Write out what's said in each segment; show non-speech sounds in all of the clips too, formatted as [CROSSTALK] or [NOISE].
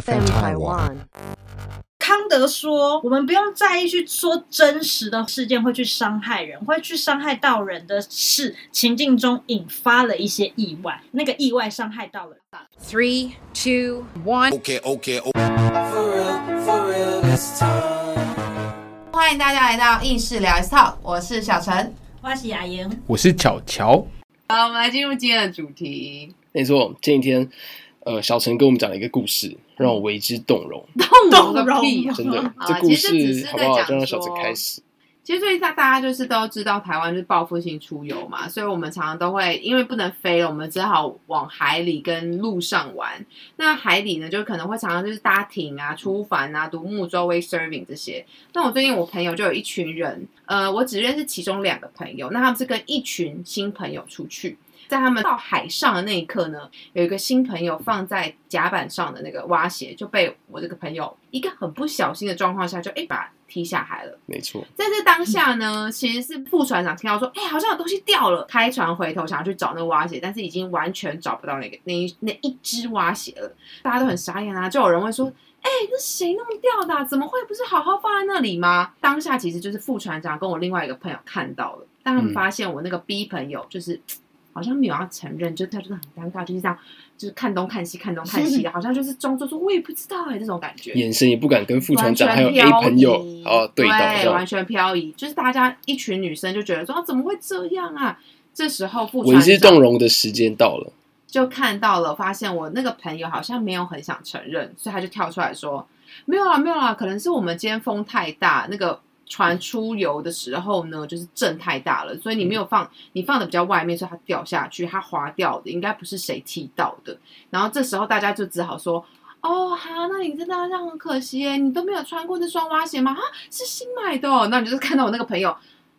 FM Taiwan。康德说：“我们不用在意去说真实的事件会去伤害人，会去伤害到人的事情境中引发了一些意外，那个意外伤害到了。Three, two, one. Okay, okay, okay. 欢迎大家来到应试聊一 Talk，我是小陈。我是雅莹，我是巧巧。好，我们来进入今天的主题。没错，前几天，呃，小陈跟我们讲了一个故事，让我为之动容。[LAUGHS] 动容个屁啊！真的，好这故其实只是事好不好？在讲就让小陈说开始。其实最近大大家就是都知道台湾是报复性出游嘛，所以我们常常都会因为不能飞了，我们只好往海里跟陆上玩。那海里呢，就可能会常常就是搭艇啊、出帆啊、独木舟、wake surfing 这些。那我最近我朋友就有一群人，呃，我只认识其中两个朋友，那他们是跟一群新朋友出去。在他们到海上的那一刻呢，有一个新朋友放在甲板上的那个蛙鞋就被我这个朋友一个很不小心的状况下就哎把它踢下海了。没错，在这当下呢，其实是副船长听到说，哎、好像有东西掉了，开船回头想要去找那个蛙鞋，但是已经完全找不到那个那一那一只蛙鞋了，大家都很傻眼啊，就有人会说。哎、那谁弄掉的啊、怎么会不是好好放在那里吗？当下其实就是副船长跟我另外一个朋友看到了，但他们嗯发现我那个 B 朋友就是、好像没有要承认，就他真的很尴尬，就是这样，就是看东看西，看东看西的，[LAUGHS] 好像就是装作说我也不知道哎、这种感觉。眼神也不敢跟副船长还有全 A 漂朋友移好好对到，完全漂移，就是大家一群女生就觉得说、啊怎么会这样啊？这时候副为船长之动容的时间到了。就看到了，发现我那个朋友好像没有很想承认，所以他就跳出来说：“没有啦，没有啦，可能是我们今天风太大，那个船出游的时候呢，就是震太大了，所以你没有放，你放的比较外面，所以它掉下去，它滑掉的，应该不是谁踢到的。然后这时候大家就只好说。”哦，哈，那你真的好像很可惜耶，你都没有穿过这双蛙鞋吗？啊，是新买的、哦。那你就是看到我那个朋友，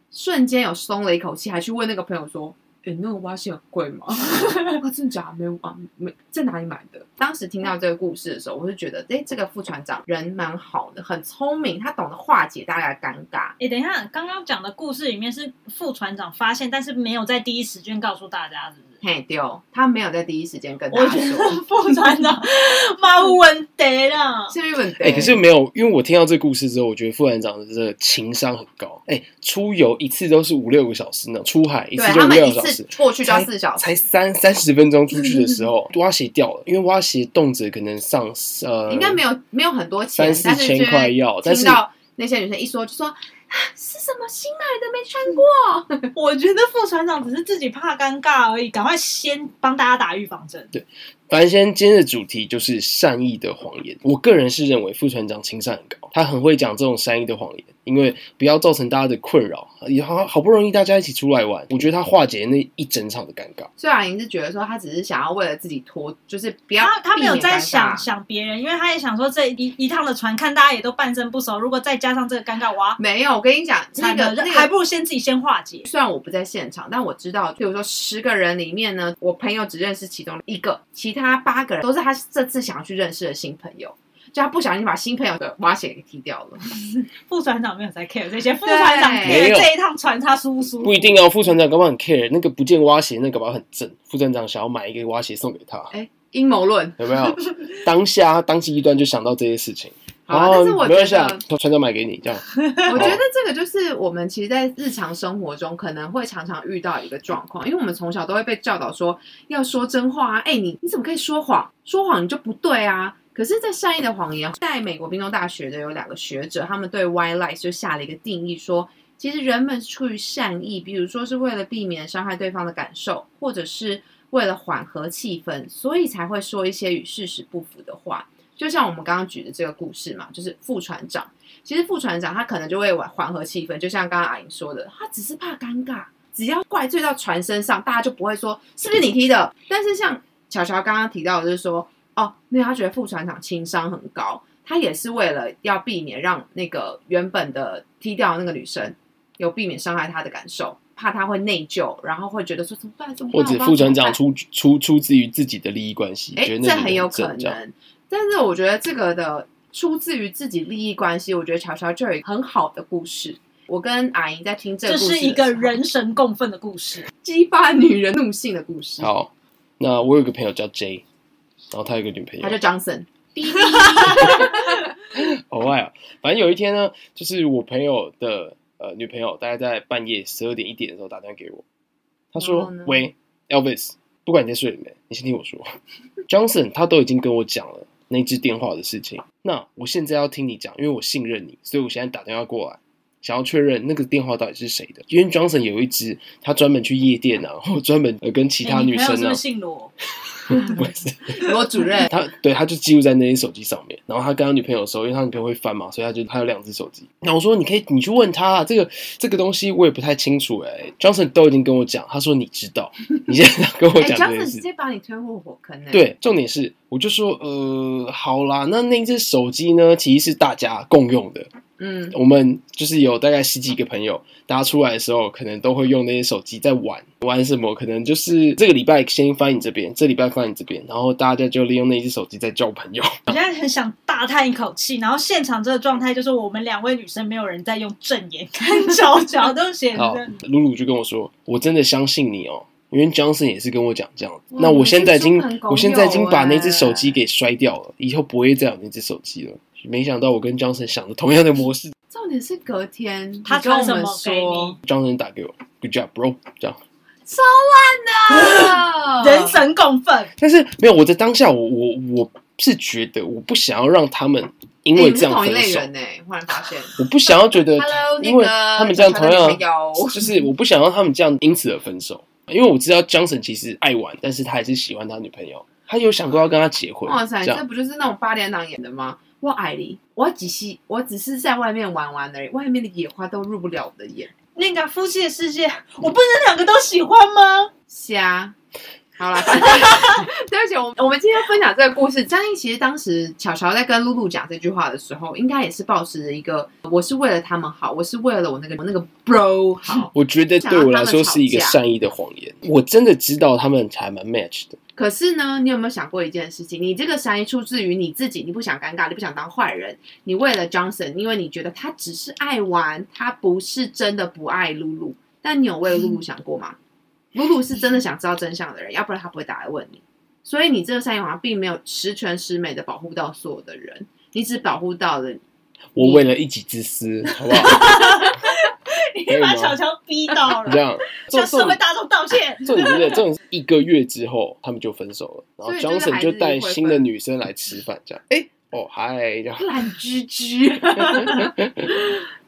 瞬间有松了一口气，还去问那个朋友说：“诶，那个蛙蟹很贵吗？” [LAUGHS] 啊，真的假的？没有啊，没在哪里买的？当时听到这个故事的时候，我就觉得，哎，这个副船长人蛮好的，很聪明，他懂得化解大家的尴尬。哎，等一下，刚刚讲的故事里面是副船长发现，但是没有在第一时间告诉大家，是不是？嘿，丢，他没有在第一时间跟大我觉家说，得副船长蛮有问题啦。是日本哎、可是没有，因为我听到这个故事之后，我觉得副船长的这个情商很高。哎、出游一次都是五六个小时呢，出海一对次就五他们一六个小时。次，过去就要四小时，才三三十分钟出去的时候，挖鞋掉了，因为挖鞋动辄可能上呃，应该没有没有很多钱，三四千但是就会块要但是听到那些女生一说，就说啊是什么新买的没穿过，[LAUGHS] 我觉得副船长只是自己怕尴尬而已，赶快先帮大家打预防针。反正先今日的主题就是善意的谎言。我个人是认为副船长情商很高，他很会讲这种善意的谎言，因为不要造成大家的困扰。也好好不容易大家一起出来玩，我觉得他化解那一整场的尴尬。虽然莹是觉得说他只是想要为了自己拖，就是不要他他没有在想想别人，因为他也想说这一一趟的船看大家也都半生不熟，如果再加上这个尴尬，哇，没有，我跟你讲，那，个那个还不如先自己先化解。虽然我不在现场，但我知道，比如说十个人里面呢，我朋友只认识其中一个，其他八个人都是他这次想要去认识的新朋友。就他不小心把新朋友的蛙鞋给踢掉了，[LAUGHS] 副船长没有在 care 这些，副船长 care 有这一趟船他舒不舒服不。一定哦，副船长搞不好很 care 那个不见蛙鞋，那个搞不好很正。副船长想要买一个蛙鞋送给他，哎，阴谋论。有没有？当下当机一断就想到这些事情。好啊，但是我觉得，，船长买给你这样。[LAUGHS] 我觉得这个就是我们其实，在日常生活中可能会常常遇到一个状况，因为我们从小都会被教导说要说真话啊，哎，你你怎么可以说谎？说谎你就不对啊。可是，在善意的谎言，在美国宾州大学的有两个学者，他们对 white lies 就下了一个定义说，其实人们是出于善意，比如说是为了避免伤害对方的感受，或者是为了缓和气氛，所以才会说一些与事实不符的话。就像我们刚刚举的这个故事嘛，就是副船长。其实副船长他可能就会缓缓和气氛，就像刚刚阿莹说的，他只是怕尴尬，只要怪罪到船身上，大家就不会说是不是你踢的。但是像巧巧刚刚提到的，就是说哦，没有，他觉得副船长情商很高，他也是为了要避免让那个原本的踢掉的那个女生有避免伤害她的感受，怕她会内疚，然后会觉得说怎么办？怎么办？或者副船长出出出自于自己的利益关系，哎，这很有可能。但是我觉得这个的出自于自己利益关系，我觉得乔乔就有一个很好的故事。我跟阿姨在听这个这故事这是一个人神共愤的故事。激发女人怒性的故事。好，那我有个朋友叫 J，然后他有个女朋友他叫 Johnson。好坏啊！反正有一天呢，就是我朋友的呃女朋友，大概在半夜十二点一点的时候打电话给我，他说然后呢：“喂，Elvis，不管你在睡了没，你先听我说，Johnson 他都已经跟我讲了那支电话的事情，那我现在要听你讲，因为我信任你，所以我现在打电话过来。”想要确认那个电话到底是谁的，因为 Johnson 有一支，他专门去夜店啊，或专门呃跟其他女生啊朋友是不是，姓罗？[LAUGHS] 不是，罗主任，他对他就记录在那些手机上面，然后他跟他女朋友的时候，因为他女朋友会翻嘛，所以他就他有两只手机。那我说你可以你去问他、啊，这个这个东西我也不太清楚哎、Johnson 都已经跟我讲，他说你知道，[LAUGHS] 你现在跟我哎，讲这件事。张粉直接把你推入火坑呢。，对，重点是，我就说，呃，好啦，那那只手机呢，其实是大家共用的。嗯，我们就是有大概十几个朋友，大家出来的时候，可能都会用那些手机在玩，玩什么？可能就是这个礼拜先翻你这边，这礼拜翻你这边，然后大家就利用那只手机在交朋友。[LAUGHS] 我现在很想大叹一口气，然后现场这个状态就是我们两位女生没有人在用正眼看脚脚，都显好得，露露就跟我说：“我真的相信你哦，因为 Johnson 也是跟我讲这样子。那我现在已经我现在已经把那只手机给摔掉了，以后不会再有那只手机了。没想到我跟 Johnson 想的同样的模式重点是隔天他跟我们传什么给说你，，Johnson 打给我，Good job, bro，这样。超烂的 [LAUGHS] 人神共愤。但是没有，我在当下我，我我是觉得我不想要让他们因为这样分手，同一类人呢，忽然发现。我不想要觉得 [LAUGHS] 因为他们这样同样就是我不想让他们这样因此而分手，因为我知道 Johnson 其实爱玩，但是他还是喜欢他女朋友，他有想过要跟他结婚。哇塞，这不就是那种八点档演的吗？我爱你，我只是我只是在外面玩玩而已，外面的野花都入不了我的眼。那个夫妻的世界，我不能两个都喜欢吗？瞎。好啦，[LAUGHS] 反正 [LAUGHS] 对不起，我们我们今天分享这个故事，相信其实当时巧巧在跟露露讲这句话的时候，应该也是抱持着一个我是为了他们好，我是为了我那个我那个 bro 好。我觉得对我来说是一个善意的谎言。我真的知道他们还蛮 match 的。可是呢，你有没有想过一件事情？你这个善意出自于你自己，你不想尴尬，你不想当坏人，你为了 Johnson，因为你觉得他只是爱玩，他不是真的不爱露露。但你有为了露露想过吗？露露是真的想知道真相的人，要不然他不会打来问你。所以你这个善意好像并没有十全十美的保护到所有的人，你只保护到了我为了一己之私，好不好？[LAUGHS] 你可以把小乔逼到这了，样，向社会大众道歉。重点是这种一个月之后，他们就分手了，然后 Johnson 就是带新的女生来吃饭，这样，哎，哦嗨，这样，烂居居。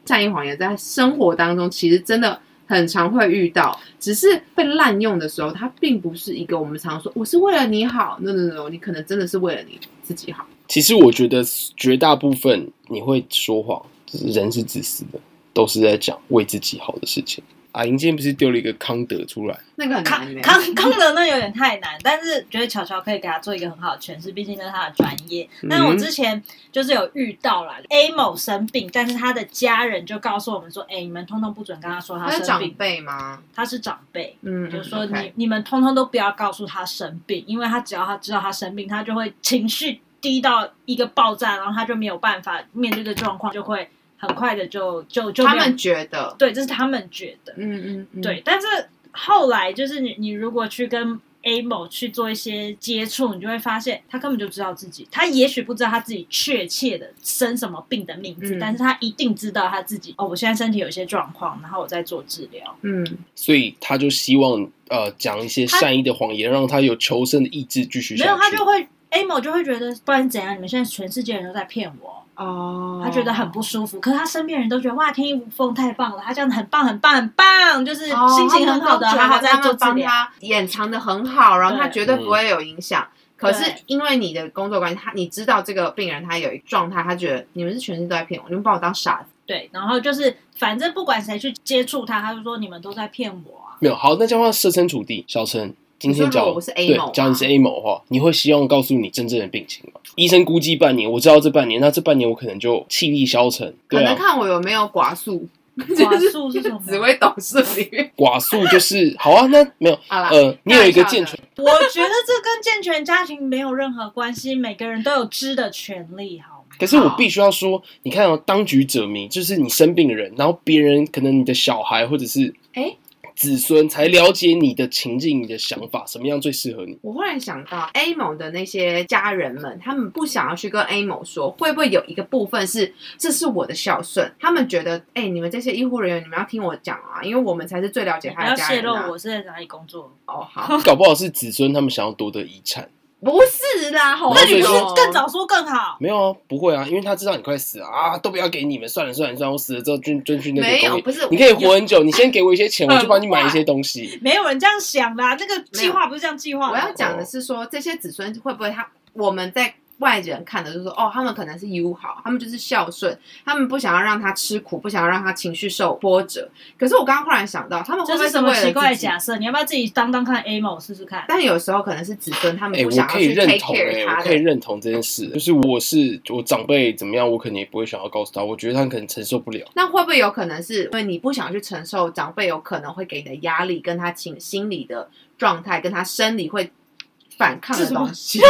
善意谎言在生活当中其实真的很常会遇到，只是被滥用的时候，它并不是一个我们常说我是为了你好，no no no，你可能真的是为了你自己好。其实我觉得绝大部分你会说谎，就是人是自私的，都是在讲为自己好的事情。阿莹今天不是丢了一个康德出来，那个很康。康康德那有点太难，但是觉得巧巧可以给他做一个很好的诠释，毕竟那是他的专业。嗯但我之前就是有遇到了 A 某生病，但是他的家人就告诉我们说：“哎、你们通通不准跟他说他他是长，辈吗？他是长辈。”嗯，就是说你你们通通都不要告诉他生病，因为他只要他知道他生病，他就会情绪低到一个爆炸，然后他就没有办法面对的状况，就会很快的就就就他们觉得，对，这是他们觉得。嗯嗯嗯，对，但是后来就是你，你如果去跟 A 某去做一些接触，你就会发现他根本就知道自己，他也许不知道他自己确切的生什么病的名字，嗯但是他一定知道他自己哦，我现在身体有一些状况，然后我在做治疗。嗯，所以他就希望呃讲一些善意的谎言，让他有求生的意志继续下去。没有，他就会 A 某就会觉得，不然怎样？你们现在全世界人都在骗我，哦，他觉得很不舒服。可是他身边人都觉得哇，天衣无缝，太棒了，他这样子很棒，很棒，很棒，就是哦心情很好的，好好在做治疗。帮他掩藏的很好，然后他绝对不会有影响。可是因为你的工作关系，他你知道这个病人他有一个状态，他觉得你们是全世界都在骗我，你们把我当傻子。对，然后就是反正不管谁去接触他，他就说你们都在骗我啊。没有好，那这样的话设身处地，小陈今天假如你说如果我是 A 对某啊，假如你是 A 某的话，你会希望告诉你真正的病情吗？医生估计半年，我知道这半年，那这半年我可能就气力消沉，可能看我有没有寡素，寡素是什么？紫薇斗数里面。寡素就是好啊，那没有好啦，呃，你有一个健全，我觉得这跟健全家庭没有任何关系，每个人都有知的权利，好吗？可是我必须要说，你看哦，当局者迷，就是你生病的人，然后别人可能你的小孩或者是哎子孙才了解你的情境、你的想法，什么样最适合你。我忽然想到，A 某的那些家人们，他们不想要去跟 A 某说，会不会有一个部分是这是我的孝顺？他们觉得，哎、你们这些医护人员，你们要听我讲啊，因为我们才是最了解他的家人、泄露啊。我是在哪里工作。哦，好，搞不好是子孙他们想要夺得遗产。不是啦，好那你不是那你是更早说更好。没有啊，不会啊，因为他知道你快死了啊，都不要给你们，算了算了算了，我死了之后捐捐去那个公益没有不是你可以活很久，你先给我一些钱，我就帮你买一些东西。没有人这样想的、啊，这个计划不是这样计划的。我要讲的是说，这些子孙会不会他我们在外人看的就是说，哦，他们可能是友好，他们就是孝顺，他们不想要让他吃苦，不想要让他情绪受波折。可是我刚刚忽然想到，他们会不会这是什么奇怪的假设？你要不要自己当当看 A 某试试看？但有时候可能是子孙他们哎、不我可以想要去认 take 同哎、care 他我可以。认同这件事，就是我是我长辈怎么样，我肯定也不会想要告诉他，我觉得他可能承受不了。那会不会有可能是因为你不想去承受长辈有可能会给你的压力，跟他情心理的状态，跟他生理会反抗的东西？[LAUGHS]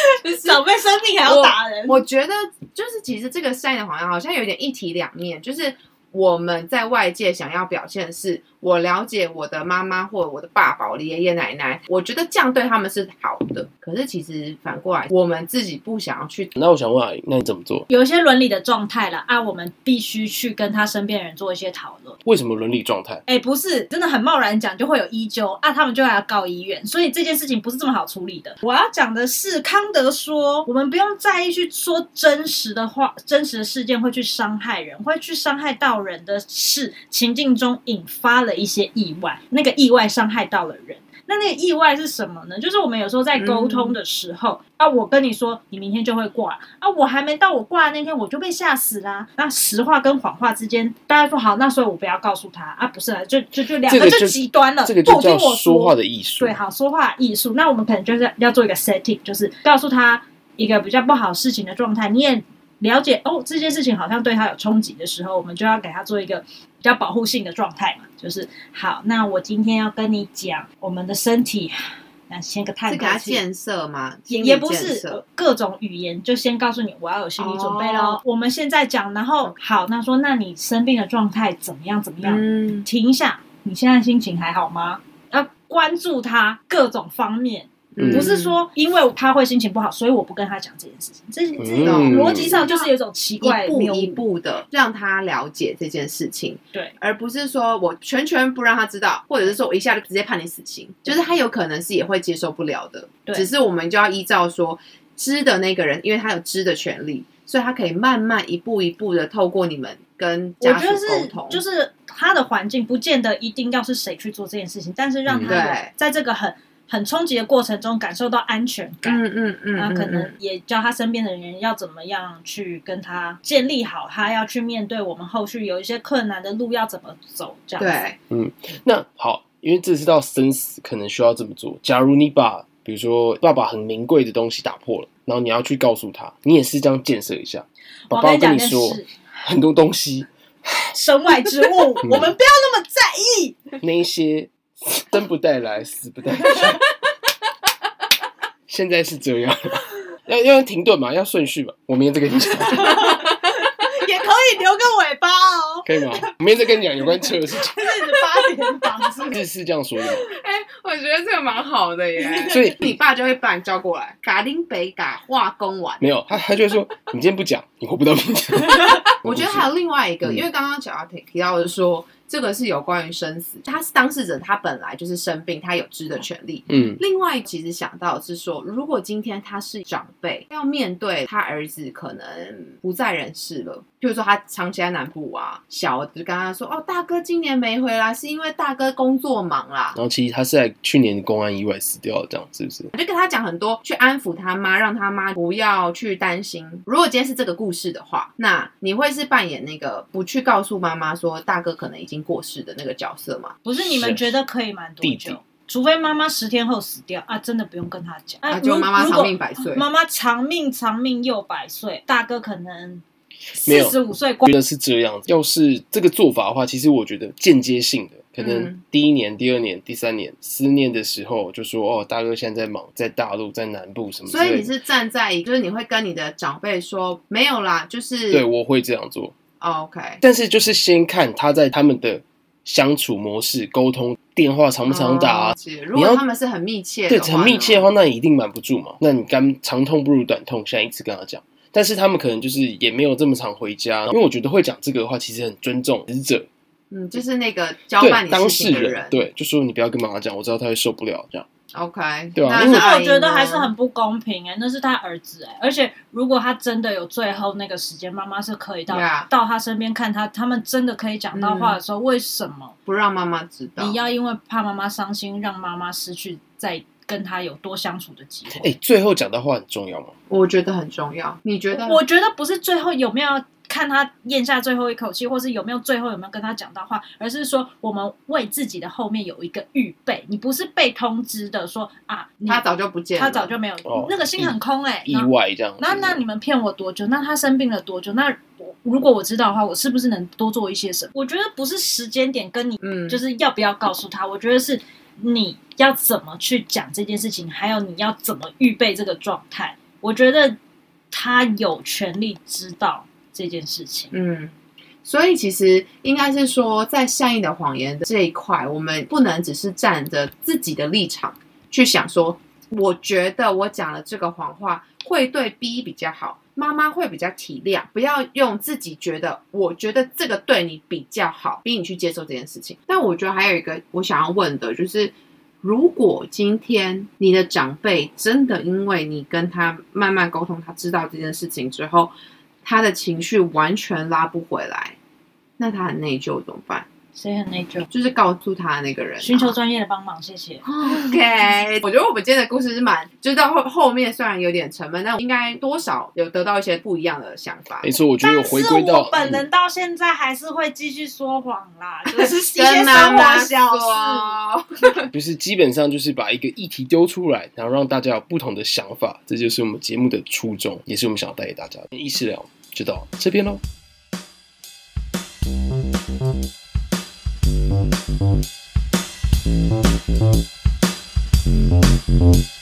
[LAUGHS] 长辈生病还要打人，我觉得就是其实这个善意的谎言好像有点一体两面，就是我们在外界想要表现的是我了解我的妈妈或我的爸爸、我的爷爷奶奶，我觉得这样对他们是好的。可是其实反过来，我们自己不想要去。那我想问阿姨，那你怎么做？有一些伦理的状态了啊，我们必须去跟他身边人做一些讨论。为什么伦理状态？哎，不是，真的很贸然讲就会有依究啊，他们就还要告医院，所以这件事情不是这么好处理的。我要讲的是，康德说，我们不用在意去说真实的话，真实的事件会去伤害人，会去伤害到人的事情境中引发了一些意外，那个意外伤害到了人。那那个意外是什么呢？就是我们有时候在沟通的时候、啊，我跟你说你明天就会挂啊，我还没到我挂的那天我就被吓死啦。那实话跟谎话之间，大家说好，那所以我不要告诉他啊，不是啊，就就就两个就极端了，这个就叫说话的艺术。对，好说话艺术。那我们可能就是要做一个 setting，就是告诉他一个比较不好事情的状态，你也了解哦，这件事情好像对他有冲击的时候，我们就要给他做一个比较保护性的状态嘛，就是好，那我今天要跟你讲我们的身体，那先个探是给他。建设吗？心理也也不是各种语言，就先告诉你我要有心理准备喽。哦我们现在讲，然后好，那说那你生病的状态怎么样？怎么样？嗯，停一下，你现在心情还好吗？要关注他各种方面，嗯。不是说因为他会心情不好，所以我不跟他讲这件事情。这这嗯逻辑上就是有一种奇怪一步一步的让他了解这件事情，对，而不是说我全权不让他知道，或者是说我一下就直接判你死刑，就是他有可能是也会接受不了的。对。只是我们就要依照说知的那个人，因为他有知的权利，所以他可以慢慢一步一步的透过你们跟家属我觉得是沟通，就是他的环境不见得一定要是谁去做这件事情，但是让嗯。他在这个很很冲击的过程中感受到安全感。嗯嗯嗯，那嗯嗯可能也教他身边的人要怎么样去跟他建立好，他要去面对我们后续有一些困难的路要怎么走，这样子。对，那好，因为这是到生死，可能需要这么做。假如你把比如说爸爸很名贵的东西打破了，然后你要去告诉他，你也是这样建设一下。爸爸我跟你讲件跟你说事，很多东西，[LAUGHS] 身外之物，[LAUGHS] 我们不要那么在意。那一些 [LAUGHS] 生不带来，死不带去。[LAUGHS] 现在是这样，要要停顿嘛，要顺序嘛。我明天再跟你讲，[LAUGHS] 也可以留个尾巴哦。可以吗？我明天再跟你讲有关车的事情。八点档是不是？是是这样说的吗？我觉得这个蛮好的耶。所以你爸就会把你叫过来，嘎丁北嘎化工完。没有，他他就会说，你今天不讲，你活不到明天。我觉得还有另外一个，嗯因为刚刚小阿婷提到的说，这个是有关于生死，他是当事者，他本来就是生病，他有知的权利。嗯，另外，其实想到是说，如果今天他是长辈，要面对他儿子可能不在人世了，譬如说他长期在南部啊，小就跟他说：“哦，大哥今年没回来，是因为大哥工作忙啦。”然后其实他是在去年公安意外死掉的，这样是不是？我就跟他讲很多，去安抚他妈，让他妈不要去担心。如果今天是这个故事的话，那你会是扮演那个不去告诉妈妈说大哥可能已经过世的那个角色吗？不是你们觉得可以瞒多久弟弟？除非妈妈十天后死掉啊，真的不用跟他讲。啊，啊，就如妈妈长命百岁。妈妈长命长命又百岁，大哥可能四十五岁觉得是这样。要是这个做法的话，其实我觉得间接性的，可能嗯第一年、第二年、第三年思念的时候，就说哦，大哥现在在忙，在大陆，在南部什么。所以你是站在一，就是你会跟你的长辈说没有啦，就是对，我会这样做，哦 OK，但是就是先看他在他们的相处模式、沟通、电话常不常打啊哦？如果他们是很密切的对，很密切的话，那你一定瞒不住嘛。那你干长痛不如短痛，现在一直跟他讲。但是他们可能就是也没有这么常回家，因为我觉得会讲这个的话，其实很尊重死者，嗯，就是那个交对办你当事事情的人，对，就说你不要跟妈妈讲，我知道她会受不了这样。，OK，对啊但是我觉得还是很不公平哎、那是他儿子哎、而且如果他真的有最后那个时间，妈妈是可以到 Yeah 到他身边看他，他们真的可以讲到话的时候，为什么不让妈妈知道。你要因为怕妈妈伤心，让妈妈失去再跟他有多相处的机会？哎、最后讲的话很重要吗？我觉得很重要。你觉得？我觉得不是最后有没有看他咽下最后一口气，或是有没有最后有没有跟他讲到话，而是说我们为自己的后面有一个预备。你不是被通知的说啊，你他早就不见了，他早就没有，哦那个心很空哎、意外这样？那那你们骗我多久？那他生病了多久？那我如果我知道的话，我是不是能多做一些什么？我觉得不是时间点跟你，嗯就是要不要告诉他。我觉得是你要怎么去讲这件事情，还有你要怎么预备这个状态。我觉得他有权利知道这件事情。嗯，所以其实应该是说，在善意的谎言的这一块，我们不能只是站着自己的立场去想说，我觉得我讲了这个谎话会对 B 比较好，妈妈会比较体谅，不要用自己觉得，我觉得这个对你比较好，逼你去接受这件事情。但我觉得还有一个我想要问的就是。如果今天你的长辈真的因为你跟他慢慢沟通，他知道这件事情之后，他的情绪完全拉不回来，那他很内疚怎么办？谁很内疚？就是告诉他那个人、啊寻求专业的帮忙，谢谢。OK，我觉得我们今天的故事是蛮，就是到后后面虽然有点沉闷，但应该多少有得到一些不一样的想法没。错，我觉得有但是回归到我本人到现在还是会继续说谎啦，[LAUGHS] 就是一些跟生妈妈活小事。说，[LAUGHS] 就是基本上就是把一个议题丢出来，然后让大家有不同的想法，这就是我们节目的初衷，也是我们想要带给大家的。意识聊就到这边喽。Thank you.